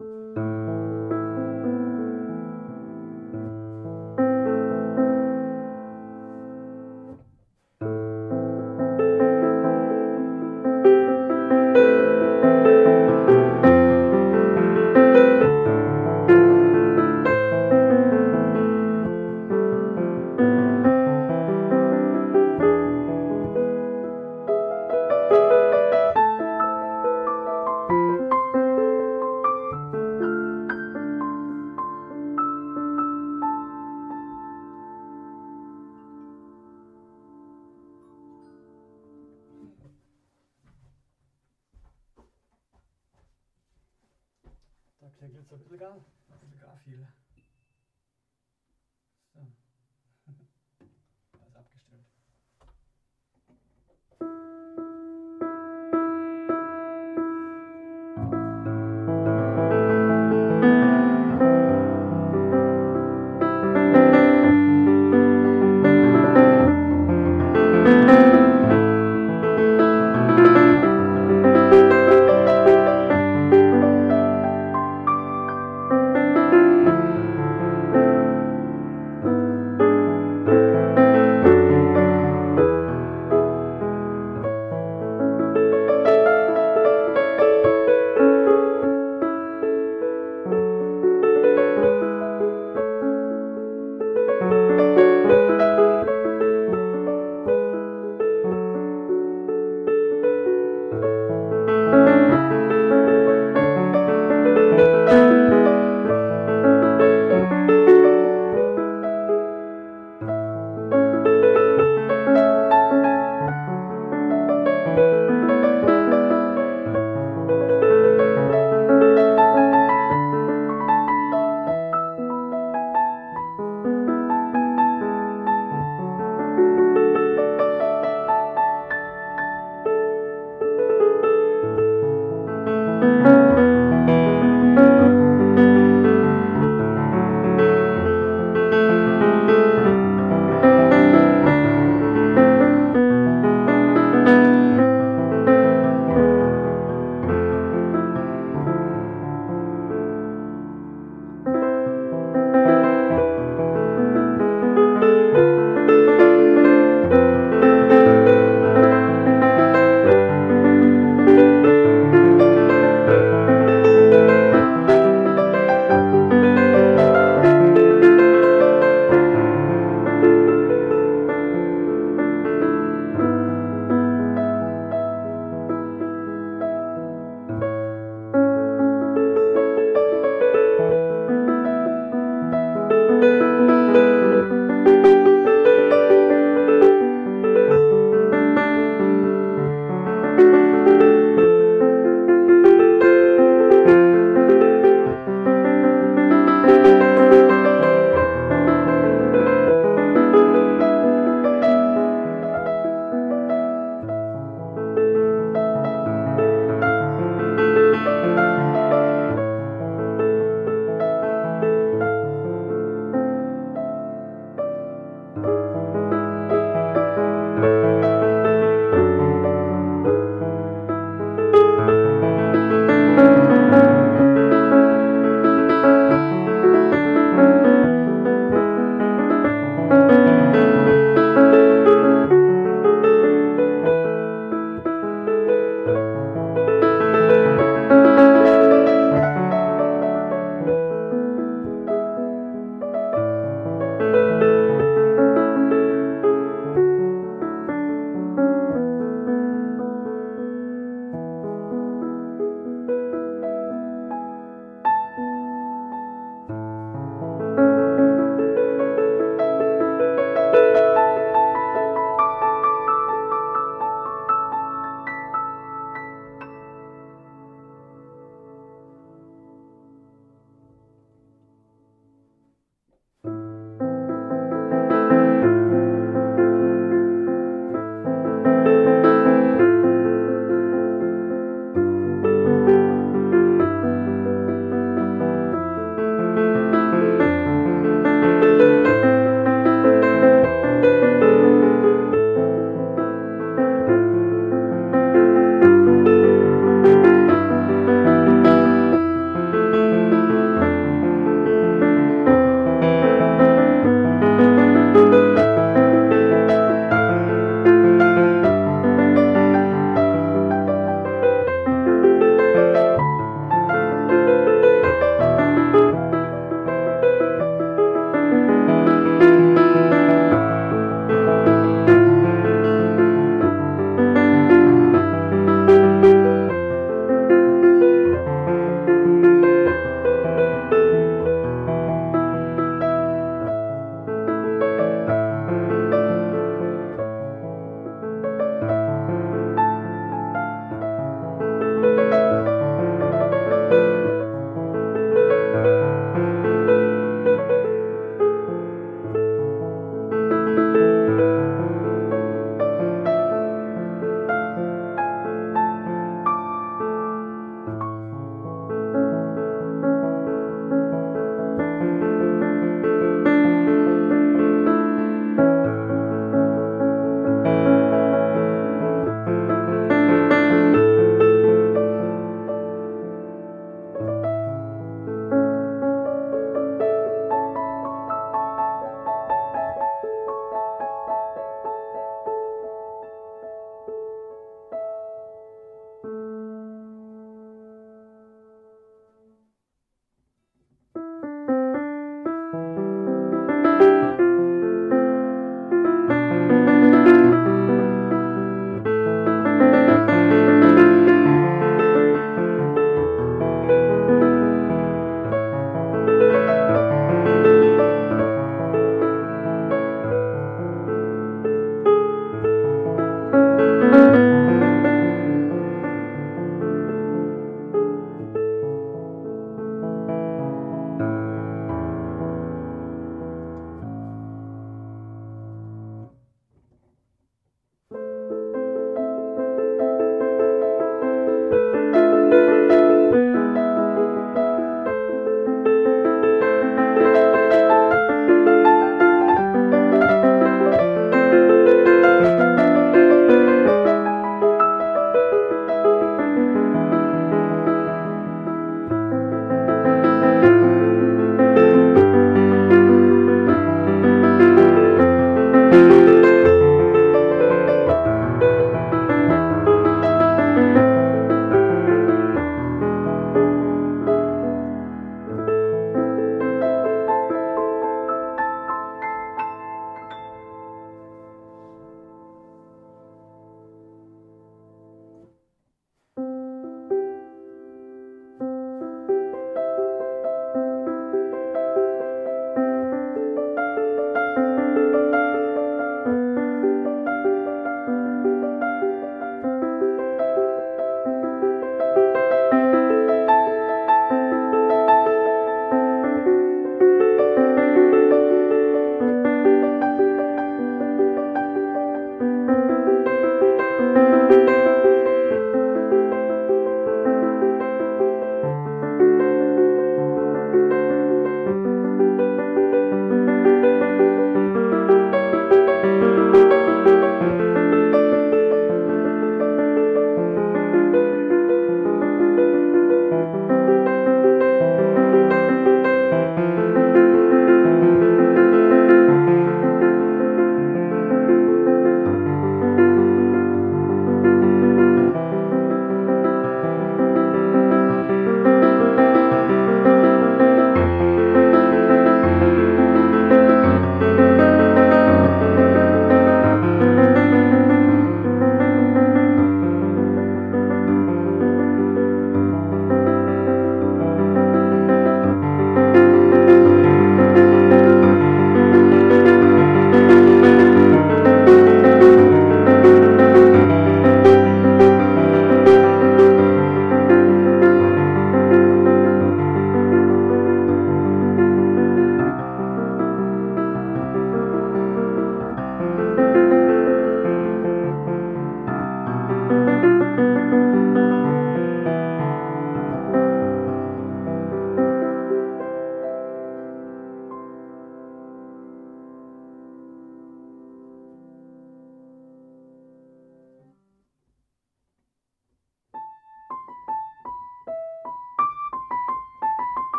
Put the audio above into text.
Der